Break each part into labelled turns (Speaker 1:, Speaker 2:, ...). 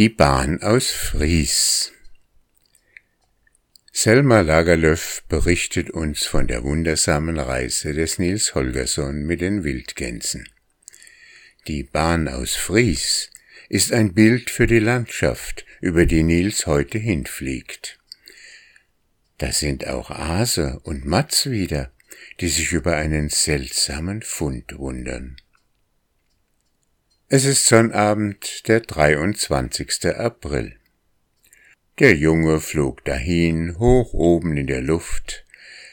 Speaker 1: Die Bahn aus Fries Selma Lagerlöf berichtet uns von der wundersamen Reise des Nils Holgersson mit den Wildgänsen. Die Bahn aus Fries ist ein Bild für die Landschaft, über die Nils heute hinfliegt. Da sind auch Ase und Matz wieder, die sich über einen seltsamen Fund wundern. Es ist Sonnabend, der 23. April. Der Junge flog dahin, hoch oben in der Luft.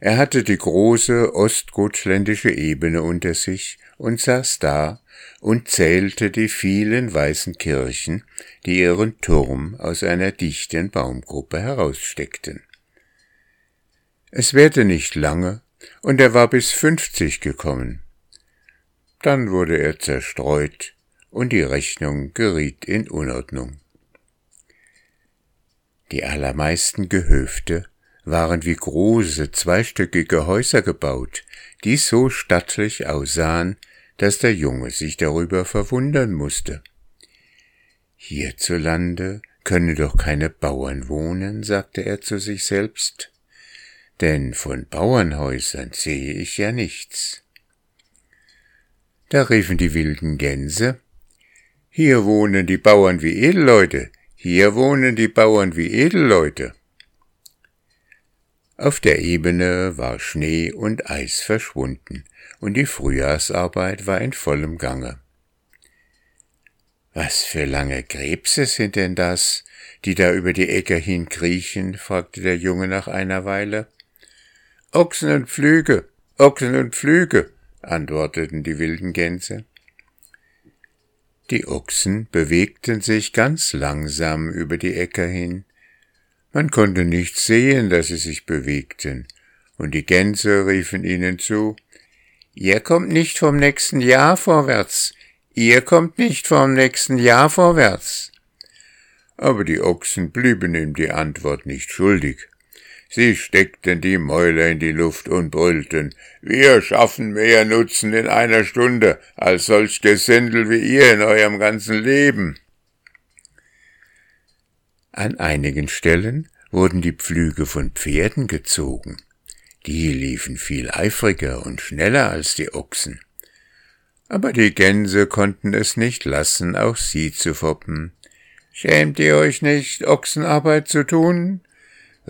Speaker 1: Er hatte die große ostgotschländische Ebene unter sich und saß da und zählte die vielen weißen Kirchen, die ihren Turm aus einer dichten Baumgruppe heraussteckten. Es währte nicht lange, und er war bis fünfzig gekommen. Dann wurde er zerstreut, und die Rechnung geriet in Unordnung. Die allermeisten Gehöfte waren wie große zweistöckige Häuser gebaut, die so stattlich aussahen, dass der Junge sich darüber verwundern musste. Hierzulande könne doch keine Bauern wohnen, sagte er zu sich selbst, denn von Bauernhäusern sehe ich ja nichts. Da riefen die wilden Gänse, hier wohnen die Bauern wie Edelleute, hier wohnen die Bauern wie Edelleute. Auf der Ebene war Schnee und Eis verschwunden, und die Frühjahrsarbeit war in vollem Gange. Was für lange Krebse sind denn das, die da über die Äcker hinkriechen? fragte der Junge nach einer Weile. Ochsen und Pflüge, Ochsen und Pflüge, antworteten die wilden Gänse. Die Ochsen bewegten sich ganz langsam über die Äcker hin. Man konnte nicht sehen, dass sie sich bewegten, und die Gänse riefen ihnen zu Ihr kommt nicht vom nächsten Jahr vorwärts, ihr kommt nicht vom nächsten Jahr vorwärts. Aber die Ochsen blieben ihm die Antwort nicht schuldig. Sie steckten die Mäuler in die Luft und brüllten, wir schaffen mehr Nutzen in einer Stunde als solch Gesindel wie ihr in eurem ganzen Leben. An einigen Stellen wurden die Pflüge von Pferden gezogen. Die liefen viel eifriger und schneller als die Ochsen. Aber die Gänse konnten es nicht lassen, auch sie zu foppen. Schämt ihr euch nicht, Ochsenarbeit zu tun?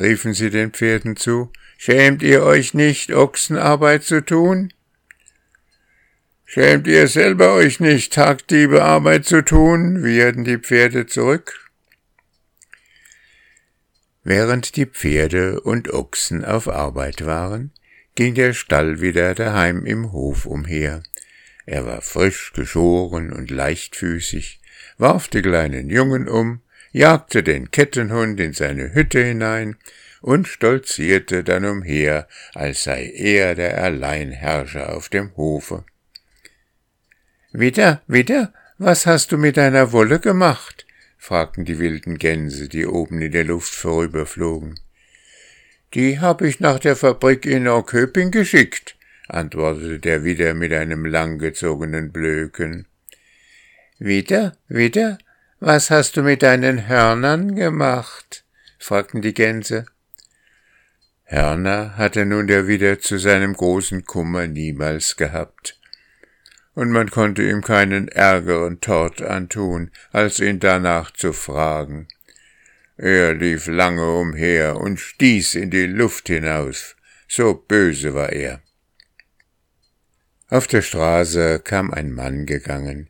Speaker 1: Riefen sie den Pferden zu, schämt ihr euch nicht, Ochsenarbeit zu tun? Schämt ihr selber euch nicht, Tagdiebe Arbeit zu tun? wieherten die Pferde zurück. Während die Pferde und Ochsen auf Arbeit waren, ging der Stall wieder daheim im Hof umher. Er war frisch geschoren und leichtfüßig, warf die kleinen Jungen um, jagte den Kettenhund in seine Hütte hinein und stolzierte dann umher, als sei er der Alleinherrscher auf dem Hofe. Wieder, wieder, was hast du mit deiner Wolle gemacht? fragten die wilden Gänse, die oben in der Luft vorüberflogen. Die hab ich nach der Fabrik in Orköping geschickt, antwortete der Widder mit einem langgezogenen Blöken. Wieder, wieder, was hast du mit deinen Hörnern gemacht? fragten die Gänse. Hörner hatte nun der Widder zu seinem großen Kummer niemals gehabt, und man konnte ihm keinen ärgeren Tort antun, als ihn danach zu fragen. Er lief lange umher und stieß in die Luft hinaus, so böse war er. Auf der Straße kam ein Mann gegangen,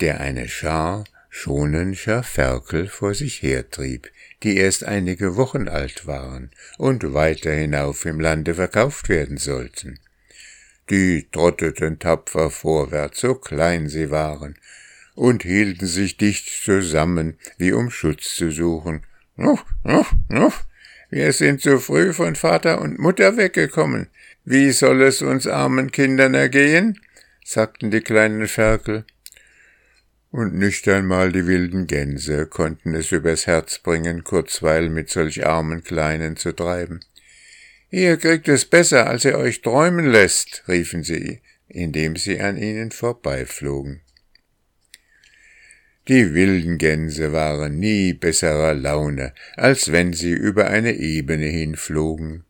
Speaker 1: der eine Schar schonenscher Ferkel vor sich hertrieb, die erst einige Wochen alt waren und weiter hinauf im Lande verkauft werden sollten. Die trotteten tapfer vorwärts, so klein sie waren, und hielten sich dicht zusammen, wie um Schutz zu suchen. Nuff, nuff, nuff, wir sind zu früh von Vater und Mutter weggekommen. Wie soll es uns armen Kindern ergehen? sagten die kleinen Ferkel und nicht einmal die wilden Gänse konnten es übers Herz bringen, Kurzweil mit solch armen Kleinen zu treiben. Ihr kriegt es besser, als ihr euch träumen lässt, riefen sie, indem sie an ihnen vorbeiflogen. Die wilden Gänse waren nie besserer Laune, als wenn sie über eine Ebene hinflogen.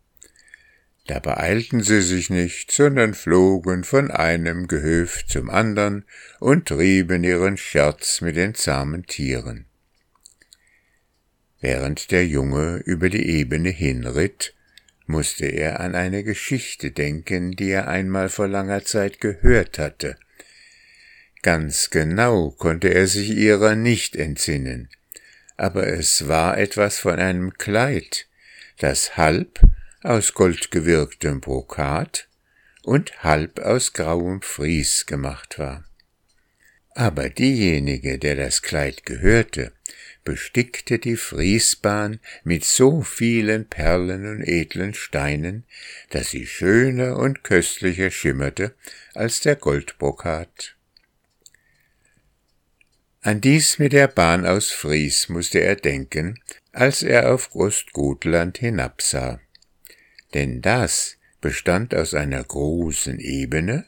Speaker 1: Da beeilten sie sich nicht, sondern flogen von einem Gehöft zum andern und trieben ihren Scherz mit den zahmen Tieren. Während der Junge über die Ebene hinritt, musste er an eine Geschichte denken, die er einmal vor langer Zeit gehört hatte. Ganz genau konnte er sich ihrer nicht entsinnen, aber es war etwas von einem Kleid, das halb aus goldgewirktem Brokat und halb aus grauem Fries gemacht war. Aber diejenige, der das Kleid gehörte, bestickte die Friesbahn mit so vielen Perlen und edlen Steinen, dass sie schöner und köstlicher schimmerte als der Goldbrokat. An dies mit der Bahn aus Fries musste er denken, als er auf Ostgotland hinabsah. Denn das bestand aus einer großen Ebene,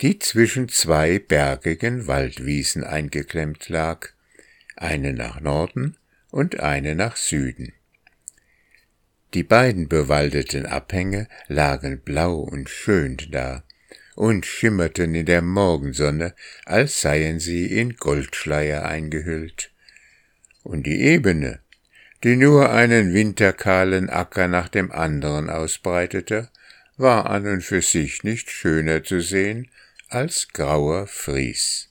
Speaker 1: die zwischen zwei bergigen Waldwiesen eingeklemmt lag, eine nach Norden und eine nach Süden. Die beiden bewaldeten Abhänge lagen blau und schön da und schimmerten in der Morgensonne, als seien sie in Goldschleier eingehüllt. Und die Ebene, die nur einen winterkahlen Acker nach dem anderen ausbreitete, war an und für sich nicht schöner zu sehen als grauer Fries.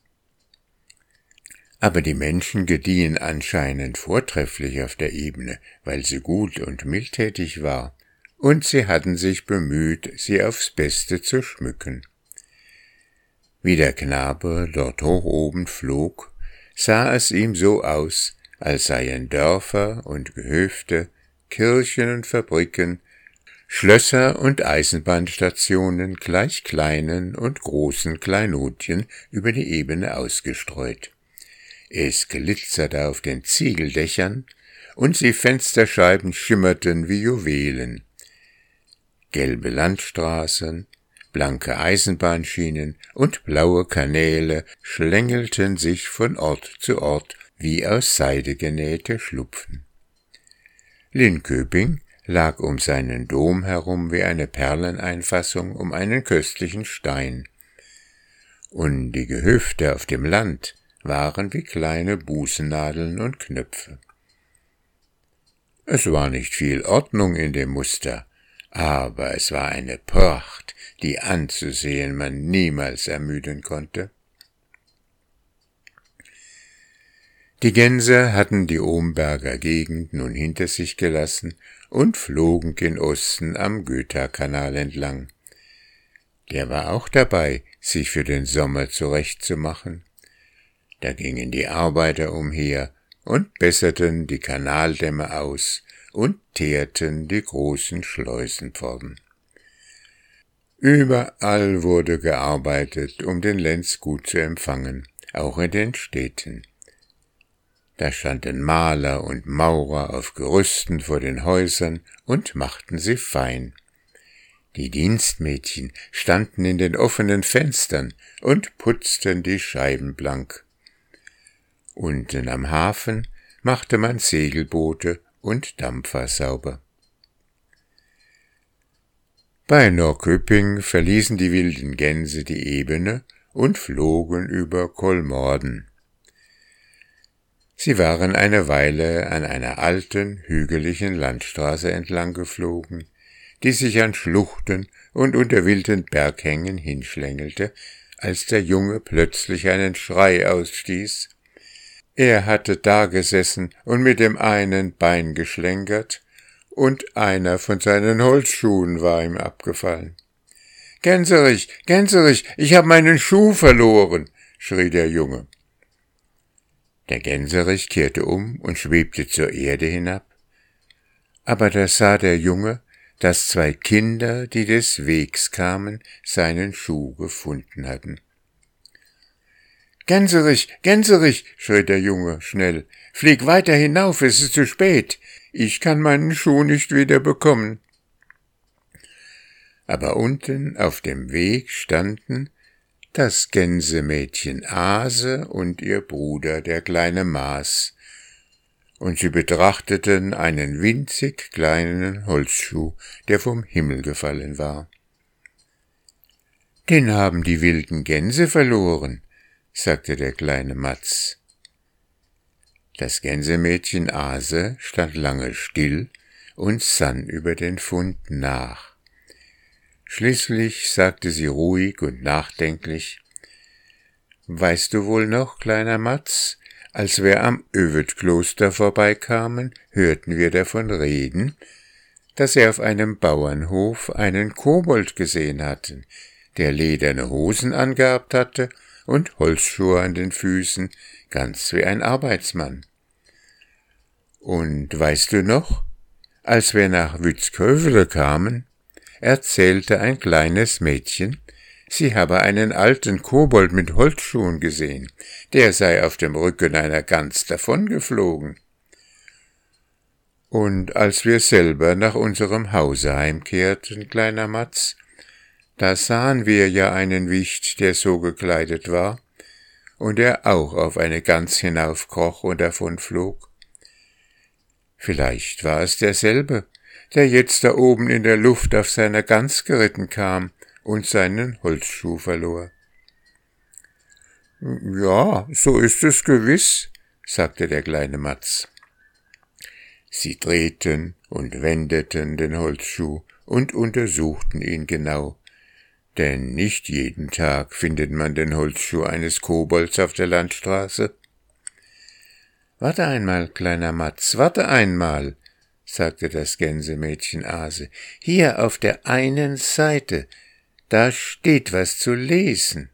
Speaker 1: Aber die Menschen gediehen anscheinend vortrefflich auf der Ebene, weil sie gut und mildtätig war, und sie hatten sich bemüht, sie aufs Beste zu schmücken. Wie der Knabe dort hoch oben flog, sah es ihm so aus, als seien Dörfer und Gehöfte, Kirchen und Fabriken, Schlösser und Eisenbahnstationen gleich kleinen und großen Kleinodchen über die Ebene ausgestreut. Es glitzerte auf den Ziegeldächern, und die Fensterscheiben schimmerten wie Juwelen. Gelbe Landstraßen, blanke Eisenbahnschienen und blaue Kanäle schlängelten sich von Ort zu Ort wie aus Seide genähte Schlupfen. Linköping lag um seinen Dom herum wie eine Perleneinfassung um einen köstlichen Stein. Und die Gehöfte auf dem Land waren wie kleine Bußennadeln und Knöpfe. Es war nicht viel Ordnung in dem Muster, aber es war eine Pracht, die anzusehen man niemals ermüden konnte. Die Gänse hatten die Omberger Gegend nun hinter sich gelassen und flogen gen Osten am Göta-Kanal entlang. Der war auch dabei, sich für den Sommer zurechtzumachen. Da gingen die Arbeiter umher und besserten die Kanaldämme aus und teerten die großen Schleusenpforten. Überall wurde gearbeitet, um den Lenz gut zu empfangen, auch in den Städten. Da standen Maler und Maurer auf Gerüsten vor den Häusern und machten sie fein. Die Dienstmädchen standen in den offenen Fenstern und putzten die Scheiben blank. Unten am Hafen machte man Segelboote und Dampfer sauber. Bei Norrköping verließen die wilden Gänse die Ebene und flogen über Kolmorden. Sie waren eine Weile an einer alten, hügeligen Landstraße entlang geflogen, die sich an Schluchten und unter wilden Berghängen hinschlängelte, als der Junge plötzlich einen Schrei ausstieß er hatte dagesessen und mit dem einen Bein geschlenkert, und einer von seinen Holzschuhen war ihm abgefallen. Gänserich, Gänserich, ich hab meinen Schuh verloren, schrie der Junge. Der Gänserich kehrte um und schwebte zur Erde hinab. Aber da sah der Junge, dass zwei Kinder, die des Wegs kamen, seinen Schuh gefunden hatten. Gänserich, Gänserich, schrie der Junge schnell, flieg weiter hinauf, es ist zu spät. Ich kann meinen Schuh nicht wieder bekommen. Aber unten auf dem Weg standen, das Gänsemädchen Ase und ihr Bruder der kleine Maas, und sie betrachteten einen winzig kleinen Holzschuh, der vom Himmel gefallen war. Den haben die wilden Gänse verloren, sagte der kleine Matz. Das Gänsemädchen Ase stand lange still und sann über den Fund nach. Schließlich sagte sie ruhig und nachdenklich Weißt du wohl noch, kleiner Matz, als wir am Övedkloster vorbeikamen, hörten wir davon reden, dass sie auf einem Bauernhof einen Kobold gesehen hatten, der lederne Hosen angehabt hatte und Holzschuhe an den Füßen, ganz wie ein Arbeitsmann. Und weißt du noch, als wir nach Wützkövele kamen, erzählte ein kleines Mädchen, sie habe einen alten Kobold mit Holzschuhen gesehen, der sei auf dem Rücken einer Gans davongeflogen. Und als wir selber nach unserem Hause heimkehrten, kleiner Matz, da sahen wir ja einen Wicht, der so gekleidet war, und der auch auf eine Gans hinaufkroch und davonflog. Vielleicht war es derselbe, der jetzt da oben in der Luft auf seiner Gans geritten kam und seinen Holzschuh verlor. Ja, so ist es gewiss, sagte der kleine Matz. Sie drehten und wendeten den Holzschuh und untersuchten ihn genau, denn nicht jeden Tag findet man den Holzschuh eines Kobolds auf der Landstraße. Warte einmal, kleiner Matz, warte einmal, sagte das Gänsemädchen Ase. Hier auf der einen Seite, da steht was zu lesen.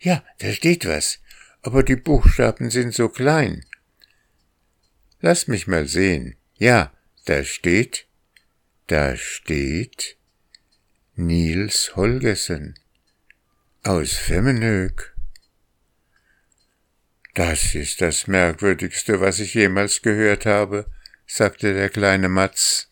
Speaker 1: Ja, da steht was, aber die Buchstaben sind so klein. Lass mich mal sehen. Ja, da steht, da steht Nils Holgersen aus Femmenhög. Das ist das Merkwürdigste, was ich jemals gehört habe, sagte der kleine Matz.